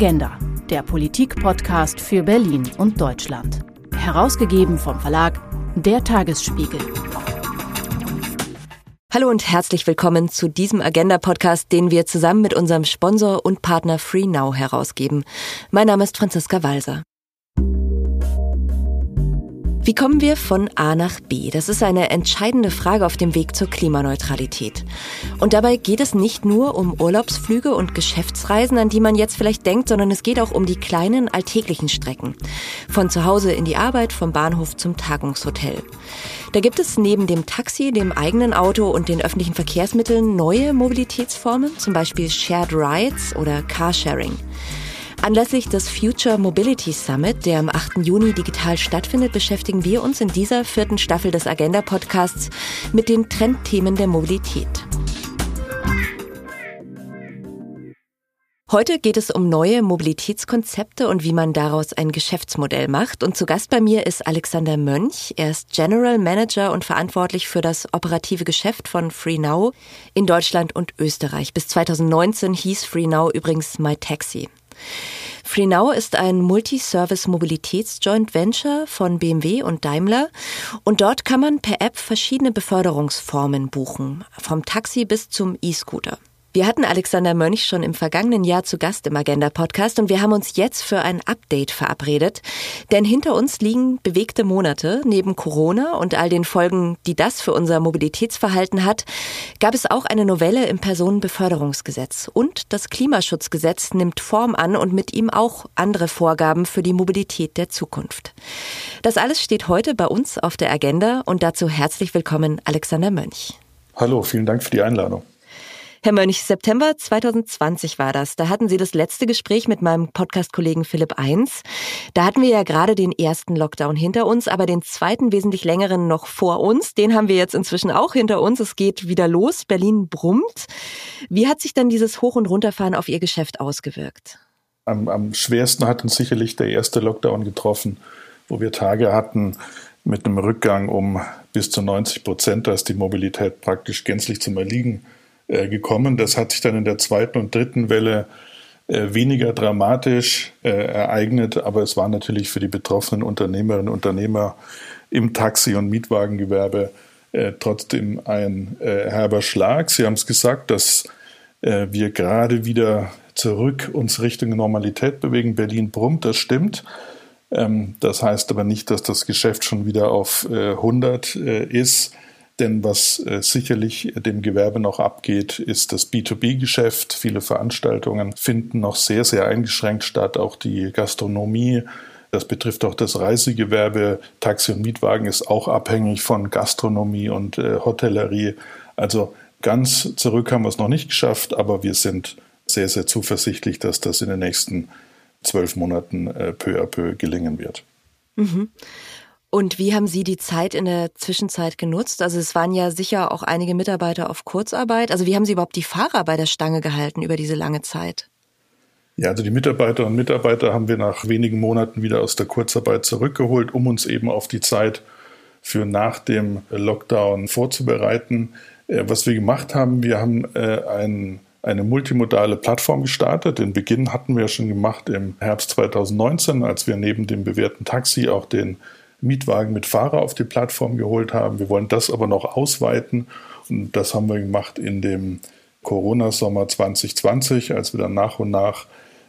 Agenda, der Politik-Podcast für Berlin und Deutschland. Herausgegeben vom Verlag Der Tagesspiegel. Hallo und herzlich willkommen zu diesem Agenda-Podcast, den wir zusammen mit unserem Sponsor und Partner FreeNow herausgeben. Mein Name ist Franziska Walser. Wie kommen wir von A nach B? Das ist eine entscheidende Frage auf dem Weg zur Klimaneutralität. Und dabei geht es nicht nur um Urlaubsflüge und Geschäftsreisen, an die man jetzt vielleicht denkt, sondern es geht auch um die kleinen alltäglichen Strecken. Von zu Hause in die Arbeit, vom Bahnhof zum Tagungshotel. Da gibt es neben dem Taxi, dem eigenen Auto und den öffentlichen Verkehrsmitteln neue Mobilitätsformen, zum Beispiel Shared Rides oder Carsharing. Anlässlich des Future Mobility Summit, der am 8. Juni digital stattfindet, beschäftigen wir uns in dieser vierten Staffel des Agenda Podcasts mit den Trendthemen der Mobilität. Heute geht es um neue Mobilitätskonzepte und wie man daraus ein Geschäftsmodell macht. Und zu Gast bei mir ist Alexander Mönch. Er ist General Manager und verantwortlich für das operative Geschäft von FreeNow in Deutschland und Österreich. Bis 2019 hieß FreeNow übrigens MyTaxi. FreeNow ist ein Multi-Service-Mobilitäts-Joint Venture von BMW und Daimler und dort kann man per App verschiedene Beförderungsformen buchen, vom Taxi bis zum E-Scooter. Wir hatten Alexander Mönch schon im vergangenen Jahr zu Gast im Agenda Podcast und wir haben uns jetzt für ein Update verabredet. Denn hinter uns liegen bewegte Monate. Neben Corona und all den Folgen, die das für unser Mobilitätsverhalten hat, gab es auch eine Novelle im Personenbeförderungsgesetz. Und das Klimaschutzgesetz nimmt Form an und mit ihm auch andere Vorgaben für die Mobilität der Zukunft. Das alles steht heute bei uns auf der Agenda und dazu herzlich willkommen Alexander Mönch. Hallo, vielen Dank für die Einladung. Herr Mönch, September 2020 war das. Da hatten Sie das letzte Gespräch mit meinem Podcast-Kollegen Philipp Eins. Da hatten wir ja gerade den ersten Lockdown hinter uns, aber den zweiten wesentlich längeren noch vor uns. Den haben wir jetzt inzwischen auch hinter uns. Es geht wieder los. Berlin brummt. Wie hat sich dann dieses Hoch- und Runterfahren auf Ihr Geschäft ausgewirkt? Am, am schwersten hat uns sicherlich der erste Lockdown getroffen, wo wir Tage hatten mit einem Rückgang um bis zu 90 Prozent, da ist die Mobilität praktisch gänzlich zum Erliegen äh, gekommen. Das hat sich dann in der zweiten und dritten Welle äh, weniger dramatisch äh, ereignet, aber es war natürlich für die betroffenen Unternehmerinnen und Unternehmer im Taxi- und Mietwagengewerbe trotzdem ein herber Schlag. Sie haben es gesagt, dass wir gerade wieder zurück uns Richtung Normalität bewegen. Berlin brummt, das stimmt. Ähm, das heißt aber nicht, dass das Geschäft schon wieder auf 100 ist. Denn was äh, sicherlich dem Gewerbe noch abgeht, ist das B2B-Geschäft. Viele Veranstaltungen finden noch sehr, sehr eingeschränkt statt. Auch die Gastronomie, das betrifft auch das Reisegewerbe. Taxi und Mietwagen ist auch abhängig von Gastronomie und äh, Hotellerie. Also ganz zurück haben wir es noch nicht geschafft, aber wir sind sehr, sehr zuversichtlich, dass das in den nächsten zwölf Monaten äh, peu à peu gelingen wird. Mhm. Und wie haben Sie die Zeit in der Zwischenzeit genutzt? Also es waren ja sicher auch einige Mitarbeiter auf Kurzarbeit. Also wie haben Sie überhaupt die Fahrer bei der Stange gehalten über diese lange Zeit? Ja, also die Mitarbeiterinnen und Mitarbeiter haben wir nach wenigen Monaten wieder aus der Kurzarbeit zurückgeholt, um uns eben auf die Zeit für nach dem Lockdown vorzubereiten. Äh, was wir gemacht haben, wir haben äh, ein, eine multimodale Plattform gestartet. Den Beginn hatten wir schon gemacht im Herbst 2019, als wir neben dem bewährten Taxi auch den Mietwagen mit Fahrer auf die Plattform geholt haben. Wir wollen das aber noch ausweiten und das haben wir gemacht in dem Corona-Sommer 2020, als wir dann nach und nach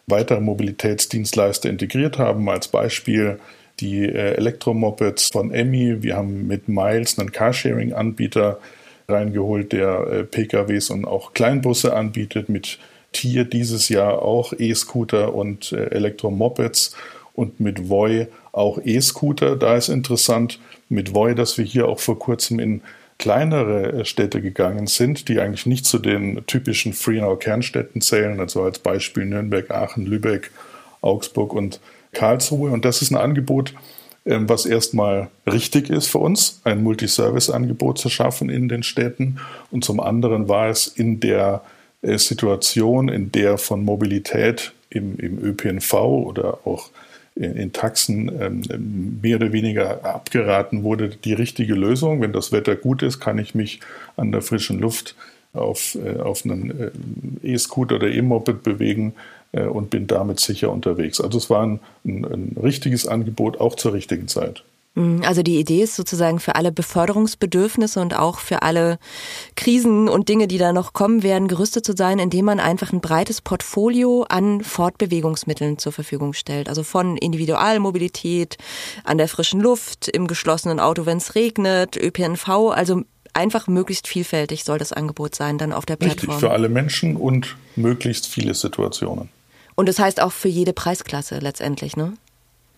weitere Mobilitätsdienstleister integriert haben. Als Beispiel die äh, Elektromopeds von Emmy. Wir haben mit Miles einen Carsharing-Anbieter reingeholt, der äh, PKWs und auch Kleinbusse anbietet. Mit Tier dieses Jahr auch E-Scooter und äh, Elektromopeds und mit Voi auch E-Scooter. Da ist interessant mit Voi, dass wir hier auch vor kurzem in kleinere äh, Städte gegangen sind, die eigentlich nicht zu den typischen Freenau-Kernstädten zählen, also als Beispiel Nürnberg, Aachen, Lübeck, Augsburg und Karlsruhe. Und das ist ein Angebot, ähm, was erstmal richtig ist für uns, ein Multiservice-Angebot zu schaffen in den Städten. Und zum anderen war es in der äh, Situation, in der von Mobilität im, im ÖPNV oder auch in, in Taxen ähm, mehr oder weniger abgeraten wurde, die richtige Lösung. Wenn das Wetter gut ist, kann ich mich an der frischen Luft auf, äh, auf einen äh, E-Scooter oder E-Moped bewegen. äh, und bin damit sicher unterwegs. Also es war ein, ein, ein richtiges Angebot auch zur richtigen Zeit. Mhm, also die Idee ist sozusagen für alle Beförderungsbedürfnisse und auch für alle Krisen und Dinge, die da noch kommen werden, gerüstet zu sein, indem man einfach ein breites Portfolio an Fortbewegungsmitteln zur Verfügung stellt. Also von Individualmobilität an der frischen Luft, im geschlossenen Auto, wenn es regnet, ÖPNV, also einfach möglichst vielfältig soll das Angebot sein dann auf der Plattform. Richtig, für alle Menschen und möglichst viele Situationen. Und das heißt auch für jede Preisklasse letztendlich, ne?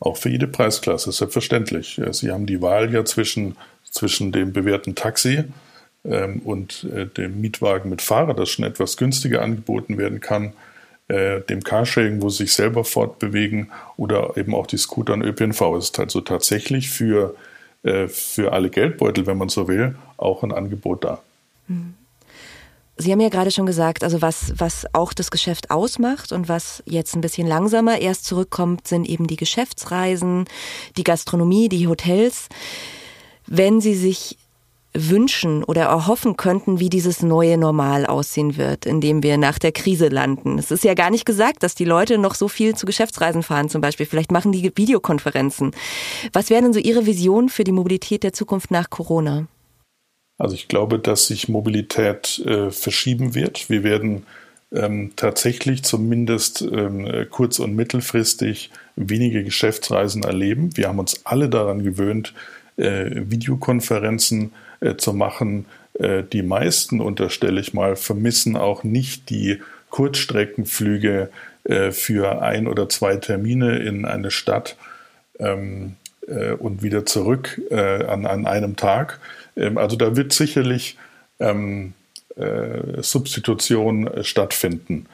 Auch für jede Preisklasse, selbstverständlich. Sie haben die Wahl ja zwischen, zwischen dem bewährten Taxi ähm, und äh, dem Mietwagen mit Fahrer, das schon etwas günstiger angeboten werden kann, äh, dem Carsharing, wo sie sich selber fortbewegen oder eben auch die Scooter und ÖPNV. Es ist also tatsächlich für, äh, für alle Geldbeutel, wenn man so will, auch ein Angebot da. Mhm. Sie haben ja gerade schon gesagt, also was, was auch das Geschäft ausmacht und was jetzt ein bisschen langsamer erst zurückkommt, sind eben die Geschäftsreisen, die Gastronomie, die Hotels. Wenn Sie sich wünschen oder erhoffen könnten, wie dieses neue Normal aussehen wird, in dem wir nach der Krise landen. Es ist ja gar nicht gesagt, dass die Leute noch so viel zu Geschäftsreisen fahren zum Beispiel. Vielleicht machen die Videokonferenzen. Was wäre denn so Ihre Vision für die Mobilität der Zukunft nach Corona? Also ich glaube, dass sich Mobilität äh, verschieben wird. Wir werden ähm, tatsächlich zumindest ähm, kurz- und mittelfristig wenige Geschäftsreisen erleben. Wir haben uns alle daran gewöhnt, äh, Videokonferenzen äh, zu machen. Äh, die meisten, unterstelle ich mal, vermissen auch nicht die Kurzstreckenflüge äh, für ein oder zwei Termine in eine Stadt ähm, äh, und wieder zurück an, an einem Tag. Ähm, also da wird sicherlich ähm, äh, Substitution äh, stattfinden.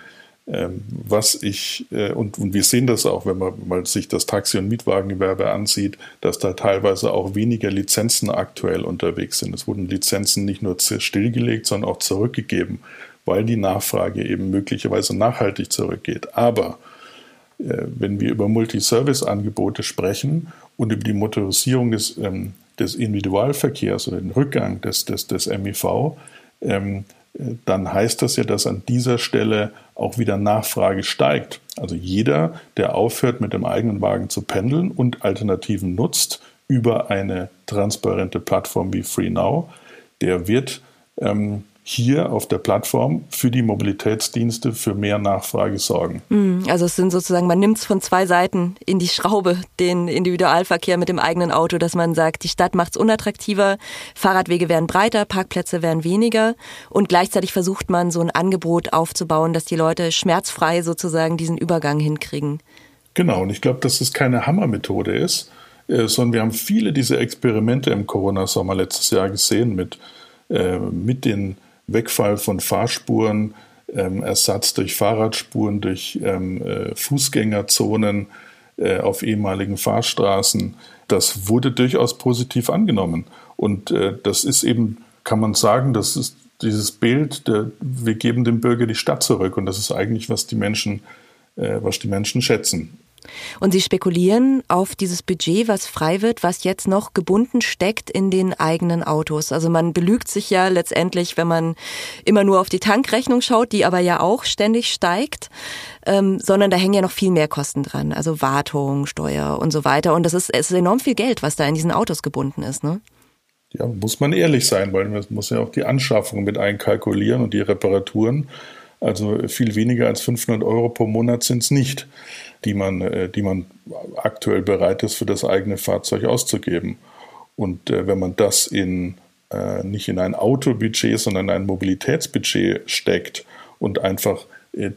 Ähm, was ich, äh, und, und wir sehen das auch, wenn man mal sich das Taxi- und Mietwagengewerbe ansieht, dass da teilweise auch weniger Lizenzen aktuell unterwegs sind. Es wurden Lizenzen nicht nur stillgelegt, sondern auch zurückgegeben, weil die Nachfrage eben möglicherweise nachhaltig zurückgeht. Aber äh, wenn wir über Multiservice-Angebote sprechen und über die Motorisierung des ähm, des Individualverkehrs oder den Rückgang des, des, des MIV, ähm, dann heißt das ja, dass an dieser Stelle auch wieder Nachfrage steigt. Also jeder, der aufhört, mit dem eigenen Wagen zu pendeln und Alternativen nutzt über eine transparente Plattform wie FreeNow, der wird ähm, hier auf der Plattform für die Mobilitätsdienste für mehr Nachfrage sorgen. Hm, also es sind sozusagen, man nimmt es von zwei Seiten in die Schraube, den Individualverkehr mit dem eigenen Auto, dass man sagt, die Stadt macht es unattraktiver, Fahrradwege werden breiter, Parkplätze werden weniger und gleichzeitig versucht man so ein Angebot aufzubauen, dass die Leute schmerzfrei sozusagen diesen Übergang hinkriegen. Genau, und ich glaube, dass es keine Hammermethode ist, äh, sondern wir haben viele dieser Experimente im Corona-Sommer letztes Jahr gesehen mit, äh, mit den Wegfall von Fahrspuren, ähm, Ersatz durch Fahrradspuren, durch ähm, äh, Fußgängerzonen äh, auf ehemaligen Fahrstraßen. Das wurde durchaus positiv angenommen. Und äh, das ist eben, kann man sagen, das ist dieses Bild, der, wir geben dem Bürger die Stadt zurück. Und das ist eigentlich, was die Menschen, äh, was die Menschen schätzen. Und Sie spekulieren auf dieses Budget, was frei wird, was jetzt noch gebunden steckt in den eigenen Autos. Also man belügt sich ja letztendlich, wenn man immer nur auf die Tankrechnung schaut, die aber ja auch ständig steigt, ähm, sondern da hängen ja noch viel mehr Kosten dran. Also Wartung, Steuer und so weiter. Und das ist, es ist enorm viel Geld, was da in diesen Autos gebunden ist. Ne? Ja, muss man ehrlich sein, weil man muss ja auch die Anschaffung mit einkalkulieren und die Reparaturen. Also viel weniger als 500 Euro pro Monat sind es nicht die man, äh, die man aktuell bereit ist, für das eigene Fahrzeug auszugeben. Und äh, wenn man das in, äh, nicht in ein Autobudget, sondern in ein Mobilitätsbudget steckt und einfach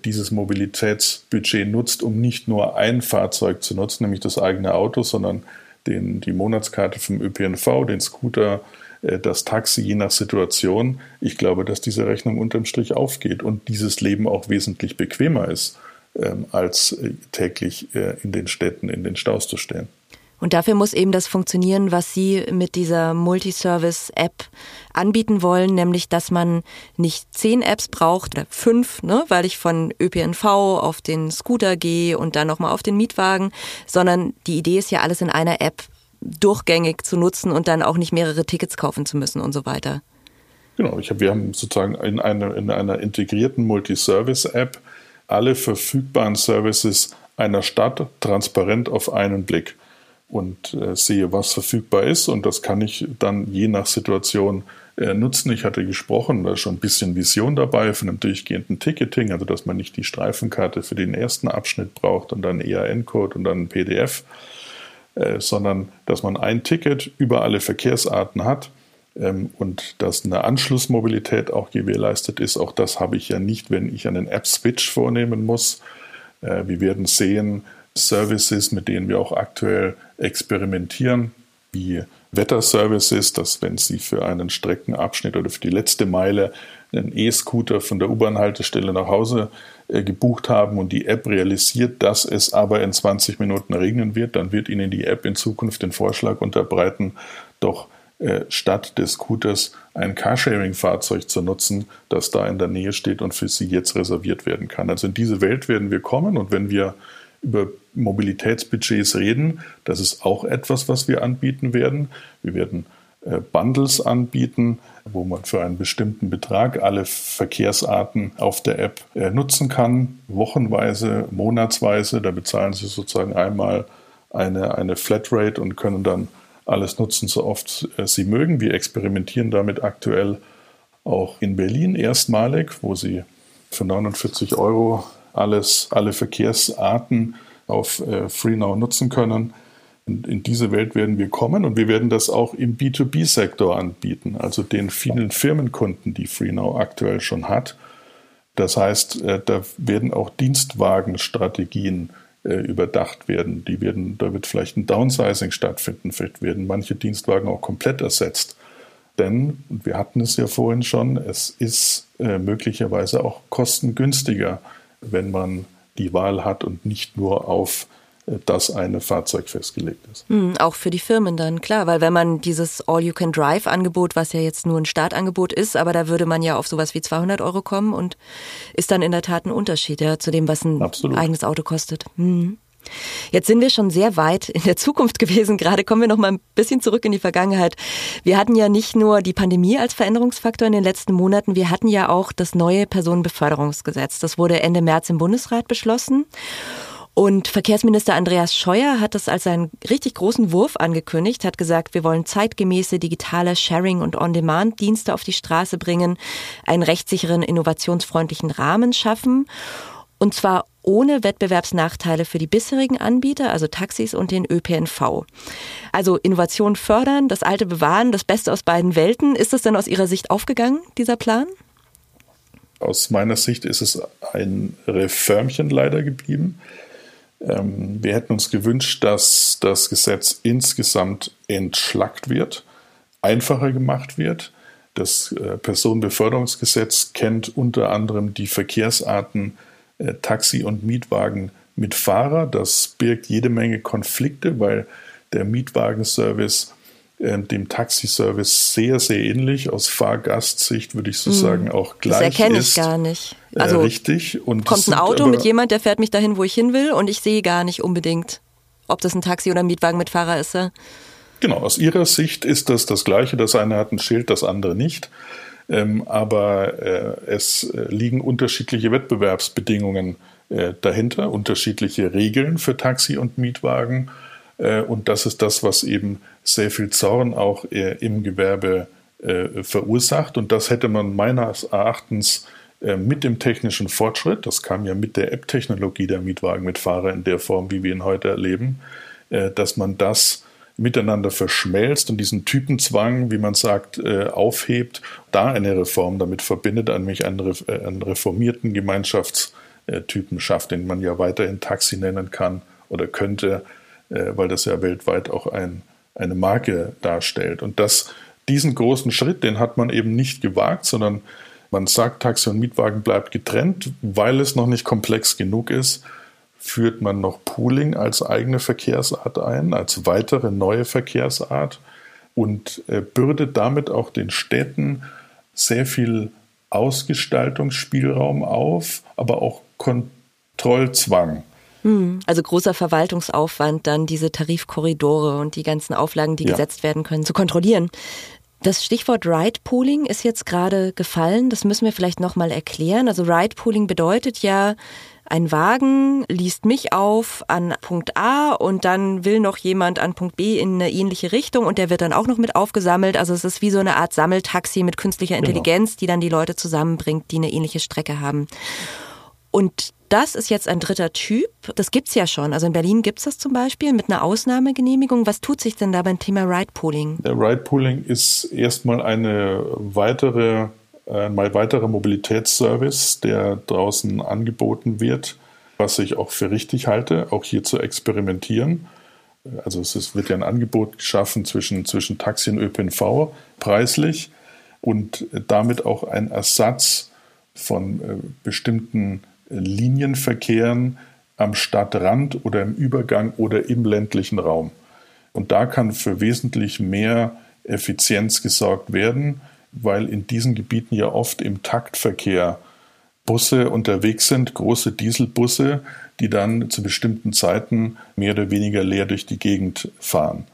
dieses Mobilitätsbudget nutzt, um nicht nur ein Fahrzeug zu nutzen, nämlich das eigene Auto, sondern den, die Monatskarte vom ÖPNV, den Scooter, das Taxi, je nach Situation. Ich glaube, dass diese Rechnung unterm Strich aufgeht und dieses Leben auch wesentlich bequemer ist ähm, als äh, täglich äh, in den Städten in den Staus zu stehen. Und dafür muss eben das funktionieren, was Sie mit dieser Multiservice-App anbieten wollen, nämlich dass man nicht zehn Apps braucht oder fünf, ne, weil ich von ÖPNV auf den Scooter gehe und dann nochmal auf den Mietwagen, sondern die Idee ist ja alles in einer App durchgängig zu nutzen und dann auch nicht mehrere Tickets kaufen zu müssen und so weiter. Genau, hab, wir haben sozusagen in, eine, in einer integrierten Multiservice-App alle verfügbaren Services einer Stadt transparent auf einen Blick und äh, sehe, was verfügbar ist. Und das kann ich dann je nach Situation äh, nutzen. Ich hatte gesprochen, da ist schon ein bisschen Vision dabei von einem durchgehenden Ticketing, also dass man nicht die Streifenkarte für den ersten Abschnitt braucht und dann EAN-Code und dann ein PDF, äh, sondern dass man ein Ticket über alle Verkehrsarten hat ähm, und dass eine Anschlussmobilität auch gewährleistet ist. Auch das habe ich ja nicht, wenn ich einen App-Switch vornehmen muss. Äh, wir werden sehen, Services, mit denen wir auch aktuell experimentieren, wie Wetterservices, dass wenn Sie für einen Streckenabschnitt oder für die letzte Meile einen E-Scooter von der U-Bahn-Haltestelle nach Hause äh, gebucht haben und die App realisiert, dass es aber in 20 Minuten regnen wird, dann wird Ihnen die App in Zukunft den Vorschlag unterbreiten, doch äh, statt des Scooters ein Carsharing-Fahrzeug zu nutzen, das da in der Nähe steht und für Sie jetzt reserviert werden kann. Also in diese Welt werden wir kommen und wenn wir über Mobilitätsbudgets reden. Das ist auch etwas, was wir anbieten werden. Wir werden Bundles anbieten, wo man für einen bestimmten Betrag alle Verkehrsarten auf der App äh, nutzen kann, wochenweise, monatsweise. Da bezahlen Sie sozusagen einmal eine, eine Flatrate und können dann alles nutzen, so oft äh, Sie mögen. Wir experimentieren damit aktuell auch in Berlin erstmalig, wo Sie für 49 Euro alles, alle Verkehrsarten auf äh, FreeNow nutzen können. In, in diese Welt werden wir kommen und wir werden das auch im B2B-Sektor anbieten, also den vielen Firmenkunden, die FreeNow aktuell schon hat. Das heißt, äh, da werden auch Dienstwagenstrategien äh, überdacht werden. Die werden, da wird vielleicht ein Downsizing stattfinden, vielleicht werden manche Dienstwagen auch komplett ersetzt. Denn, und wir hatten es ja vorhin schon, es ist äh, möglicherweise auch kostengünstiger, wenn man die Wahl hat und nicht nur auf äh, das eine Fahrzeug festgelegt ist. Hm, auch für die Firmen dann, klar, weil wenn man dieses All-You-Can-Drive-Angebot, was ja jetzt nur ein Startangebot ist, aber da würde man ja auf sowas wie 200 Euro kommen und ist dann in der Tat ein Unterschied ja, zu dem, was ein Absolut. eigenes Auto kostet. Hm. Jetzt sind wir schon sehr weit in der Zukunft gewesen. Gerade kommen wir noch mal ein bisschen zurück in die Vergangenheit. Wir hatten ja nicht nur die Pandemie als Veränderungsfaktor in den letzten Monaten, wir hatten ja auch das neue Personenbeförderungsgesetz. Das wurde Ende März im Bundesrat beschlossen. Und Verkehrsminister Andreas Scheuer hat das als einen richtig großen Wurf angekündigt, hat gesagt, wir wollen zeitgemäße digitale Sharing- und On-Demand-Dienste auf die Straße bringen, einen rechtssicheren, innovationsfreundlichen Rahmen schaffen. Und zwar ohne Wettbewerbsnachteile für die bisherigen Anbieter, also Taxis und den ÖPNV. Also Innovation fördern, das Alte bewahren, das Beste aus beiden Welten. Ist das denn aus Ihrer Sicht aufgegangen, dieser Plan? Aus meiner Sicht ist es ein Reformchen leider geblieben. Ähm, wir hätten uns gewünscht, dass das Gesetz insgesamt entschlackt wird, einfacher gemacht wird. Das äh, Personenbeförderungsgesetz kennt unter anderem die Verkehrsarten äh, Taxi und Mietwagen mit Fahrer. Das birgt jede Menge Konflikte, weil der Mietwagenservice dem Taxiservice sehr, sehr ähnlich. Aus Fahrgastsicht würde ich so hm. sagen auch gleich Das erkenne ich gar nicht. Äh, also äh, richtig. Und kommt ein Auto mit jemand, der fährt mich dahin, wo ich hin will und ich sehe gar nicht unbedingt, ob das ein Taxi oder ein Mietwagen mit Fahrer ist. Genau, aus Ihrer Sicht ist das das Gleiche. Das eine hat ein Schild, das andere nicht. Ähm, aber äh, es äh, liegen unterschiedliche Wettbewerbsbedingungen äh, dahinter, unterschiedliche Regeln für Taxi und Mietwagen. Äh, und das ist das, was eben sehr viel Zorn auch äh, im Gewerbe äh, verursacht. Und das hätte man meines Erachtens mit dem technischen Fortschritt, das kam ja mit der App-Technologie der Mietwagen mit Fahrer in der Form, wie wir ihn heute erleben, dass man das miteinander verschmelzt und diesen Typenzwang, wie man sagt, aufhebt, da eine Reform damit verbindet, nämlich einen, reformierten Gemeinschaftstypen schafft, den man ja weiterhin Taxi nennen kann oder könnte, weil das ja weltweit auch ein, eine Marke darstellt. Und das, diesen großen Schritt, den hat man eben nicht gewagt, sondern man sagt, Taxi und Mietwagen bleibt getrennt, weil es noch nicht komplex genug ist führt man noch Pooling als eigene Verkehrsart ein, als weitere neue Verkehrsart und äh, bürdet damit auch den Städten sehr viel Ausgestaltungsspielraum auf, aber auch Kontrollzwang. Hm, also großer Verwaltungsaufwand, dann diese Tarifkorridore und die ganzen Auflagen, die ja. gesetzt werden können, zu kontrollieren. Das Stichwort Ride-Pooling ist jetzt gerade gefallen. Das müssen wir vielleicht nochmal erklären. Also Ride-Pooling bedeutet ja, ein Wagen liest mich auf an Punkt A und dann will noch jemand an Punkt B in eine ähnliche Richtung und der wird dann auch noch mit aufgesammelt. Also es ist wie so eine Art Sammeltaxi mit künstlicher genau. Intelligenz, genau. die dann die Leute zusammenbringt, die eine ähnliche Strecke haben. Und das ist jetzt ein dritter Typ. Das gibt's ja schon. Also in Berlin gibt's das zum Beispiel mit einer Ausnahmegenehmigung. Was tut sich denn da beim Thema Ride-Pooling? Der Ride-Pooling ist erstmal eine weitere, ein weiterer Mobilitätsservice, der draußen angeboten wird, was ich auch für richtig halte, auch hier zu experimentieren. Also es wird ja ein Angebot geschaffen zwischen, zwischen Taxi und ÖPNV preislich und damit auch ein Ersatz von äh, bestimmten Linienverkehren am Stadtrand oder im Übergang oder im ländlichen Raum. Und da kann für wesentlich mehr Effizienz gesorgt werden, weil in diesen Gebieten ja oft im Taktverkehr Busse unterwegs sind, große Dieselbusse, die dann zu bestimmten Zeiten mehr oder weniger leer durch die Gegend fahren.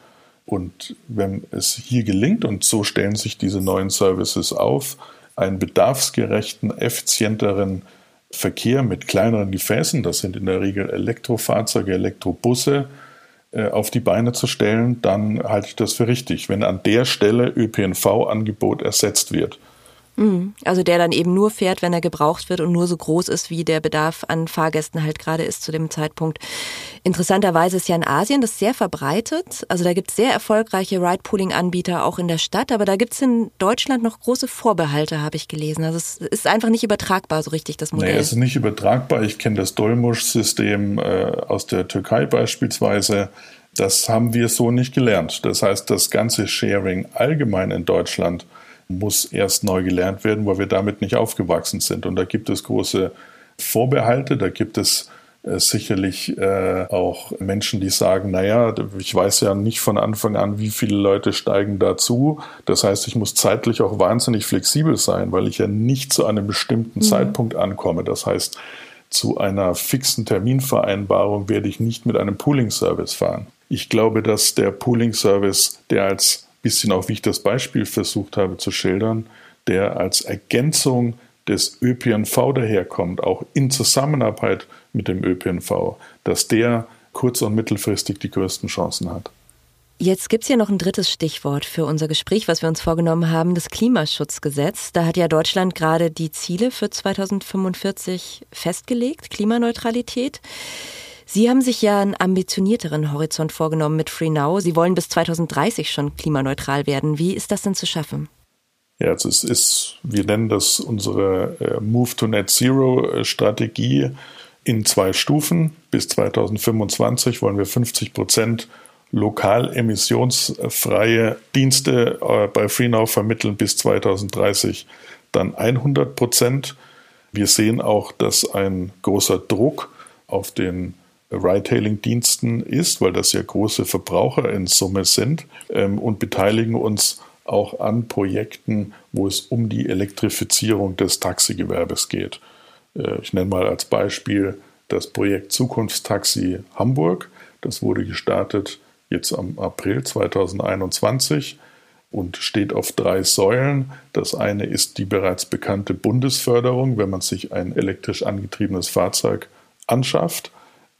Und wenn es hier gelingt, und so stellen sich diese neuen Services auf, einen bedarfsgerechten, effizienteren Verkehr mit kleineren Gefäßen, das sind in der Regel Elektrofahrzeuge, Elektrobusse, äh, auf die Beine zu stellen, dann halte ich das für richtig, wenn an der Stelle ÖPNV-Angebot ersetzt wird. Mhm. Also der dann eben nur fährt, wenn er gebraucht wird und nur so groß ist, wie der Bedarf an Fahrgästen halt gerade ist zu dem Zeitpunkt. Interessanterweise ist ja in Asien das sehr verbreitet. Also da gibt es sehr erfolgreiche Ride-Pooling-Anbieter auch in der Stadt, aber da gibt es in Deutschland noch große Vorbehalte, habe ich gelesen. Also es ist einfach nicht übertragbar so richtig, das Modell. Nee, es ist nicht übertragbar. Ich kenne das Dolmusch-System äh, aus der Türkei beispielsweise. Das haben wir so nicht gelernt. Das heißt, das ganze Sharing allgemein in Deutschland muss erst neu gelernt werden, weil wir damit nicht aufgewachsen sind. Und da gibt es große Vorbehalte, da gibt es äh, sicherlich äh, auch Menschen, die sagen, naja, ich weiß ja nicht von Anfang an, wie viele Leute steigen dazu. Das heißt, ich muss zeitlich auch wahnsinnig flexibel sein, weil ich ja nicht zu einem bestimmten mhm. Zeitpunkt ankomme. Das heißt, zu einer fixen Terminvereinbarung werde ich nicht mit einem Pooling-Service fahren. Ich glaube, dass der Pooling-Service, der als bisschen auch, wie ich das Beispiel versucht habe zu schildern, der als Ergänzung des ÖPNV daherkommt, auch in Zusammenarbeit mit dem ÖPNV, dass der kurz- und mittelfristig die größten Chancen hat. Jetzt gibt es ja noch ein drittes Stichwort für unser Gespräch, was wir uns vorgenommen haben, das Klimaschutzgesetz. Da hat ja Deutschland gerade die Ziele für 2045 festgelegt, Klimaneutralität. Sie haben sich ja einen ambitionierteren Horizont vorgenommen mit FreeNow. Sie wollen bis 2030 schon klimaneutral werden. Wie ist das denn zu schaffen? Ja, also es ist, wir nennen das unsere äh, Move to Net Zero äh, Strategie in zwei Stufen. Bis 2025 wollen wir 50 Prozent lokal emissionsfreie Dienste äh, bei FreeNow vermitteln, bis 2030 dann 100 Prozent. Wir sehen auch, dass ein großer Druck auf den Ride-Hailing-Diensten ist, weil das ja große Verbraucher in Summe sind ähm, und beteiligen uns auch an Projekten, wo es um die Elektrifizierung des Taxigewerbes geht. Äh, ich nenne mal als Beispiel das Projekt Zukunftstaxi Hamburg. Das wurde gestartet jetzt am April 2021 und steht auf drei Säulen. Das eine ist die bereits bekannte Bundesförderung, wenn man sich ein elektrisch angetriebenes Fahrzeug anschafft.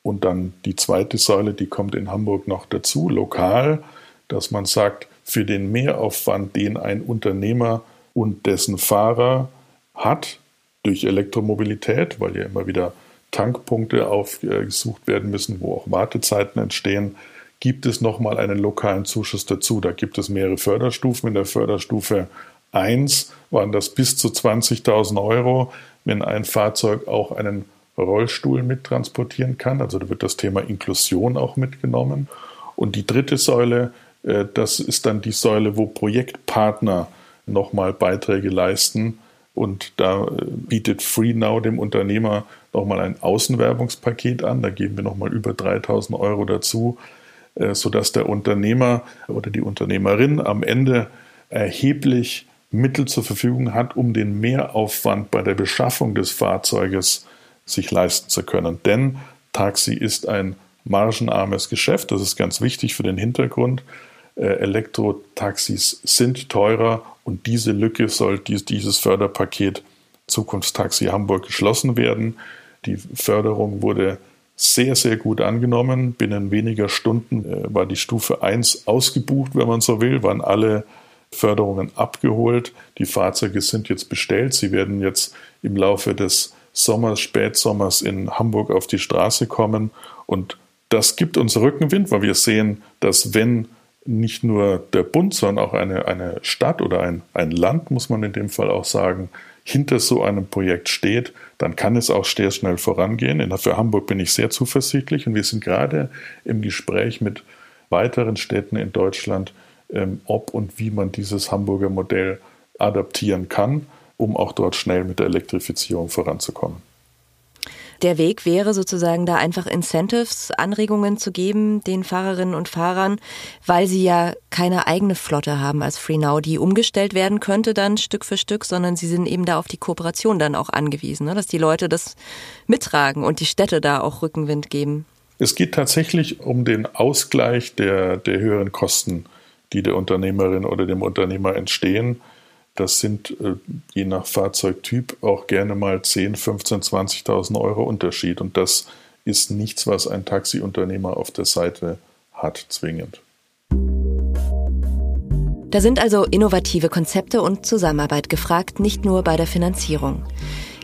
Und dann die zweite Säule, die kommt in Hamburg noch dazu, lokal, dass man sagt, für den Mehraufwand, den ein Unternehmer und dessen Fahrer hat durch Elektromobilität, weil ja immer wieder Tankpunkte aufgesucht werden müssen, wo auch Wartezeiten entstehen, gibt es nochmal einen lokalen Zuschuss dazu. Da gibt es mehrere Förderstufen. In der Förderstufe 1 waren das bis zu 20.000 Euro, wenn ein Fahrzeug auch einen Rollstuhl mittransportieren kann. Also da wird das Thema Inklusion auch mitgenommen. Und die dritte Säule, äh, das ist dann die Säule, wo Projektpartner nochmal Beiträge leisten. Und da äh, bietet FreeNow dem Unternehmer nochmal ein Außenwerbungspaket an. Da geben wir nochmal über 3000 Euro dazu, äh, sodass der Unternehmer oder die Unternehmerin am Ende erheblich Mittel zur Verfügung hat, um den Mehraufwand bei der Beschaffung des Fahrzeuges sich leisten zu können. Denn Taxi ist ein margenarmes Geschäft, das ist ganz wichtig für den Hintergrund. äh, Elektrotaxis sind teurer und diese Lücke soll dieses Förderpaket Zukunftstaxi Hamburg geschlossen werden. Die Förderung wurde sehr, sehr gut angenommen. Binnen weniger Stunden äh, war die Stufe 1 ausgebucht, wenn man so will, waren alle Förderungen abgeholt. Die Fahrzeuge sind jetzt bestellt. Sie werden jetzt im Laufe des Sommers, Spätsommers in Hamburg auf die Straße kommen. Und das gibt uns Rückenwind, weil wir sehen, dass wenn nicht nur der Bund, sondern auch eine, eine Stadt oder ein, ein Land, muss man in dem Fall auch sagen, hinter so einem Projekt steht, dann kann es auch sehr schnell vorangehen. Für Hamburg bin ich sehr zuversichtlich und wir sind gerade im Gespräch mit weiteren Städten in Deutschland, ähm, ob und wie man dieses Hamburger Modell adaptieren kann, um auch dort schnell mit der Elektrifizierung voranzukommen. Der Weg wäre sozusagen da einfach Incentives, Anregungen zu geben den Fahrerinnen und Fahrern, weil sie ja keine eigene Flotte haben als FreeNow, die umgestellt werden könnte dann Stück für Stück, sondern sie sind eben da auf die Kooperation dann auch angewiesen, ne? dass die Leute das mittragen und die Städte da auch Rückenwind geben. Es geht tatsächlich um den Ausgleich der, der höheren Kosten, die der Unternehmerin oder dem Unternehmer entstehen. Das sind äh, je nach Fahrzeugtyp auch gerne mal 10, 15, 20.000 Euro Unterschied. Und das ist nichts, was ein Taxiunternehmer auf der Seite hat, zwingend. Da sind also innovative Konzepte und Zusammenarbeit gefragt, nicht nur bei der Finanzierung.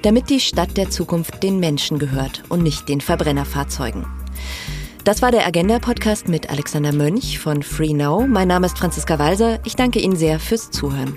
Damit die Stadt der Zukunft den Menschen gehört und nicht den Verbrennerfahrzeugen. Das war der Agenda-Podcast mit Alexander Mönch von Free Now. Mein Name ist Franziska Walser. Ich danke Ihnen sehr fürs Zuhören.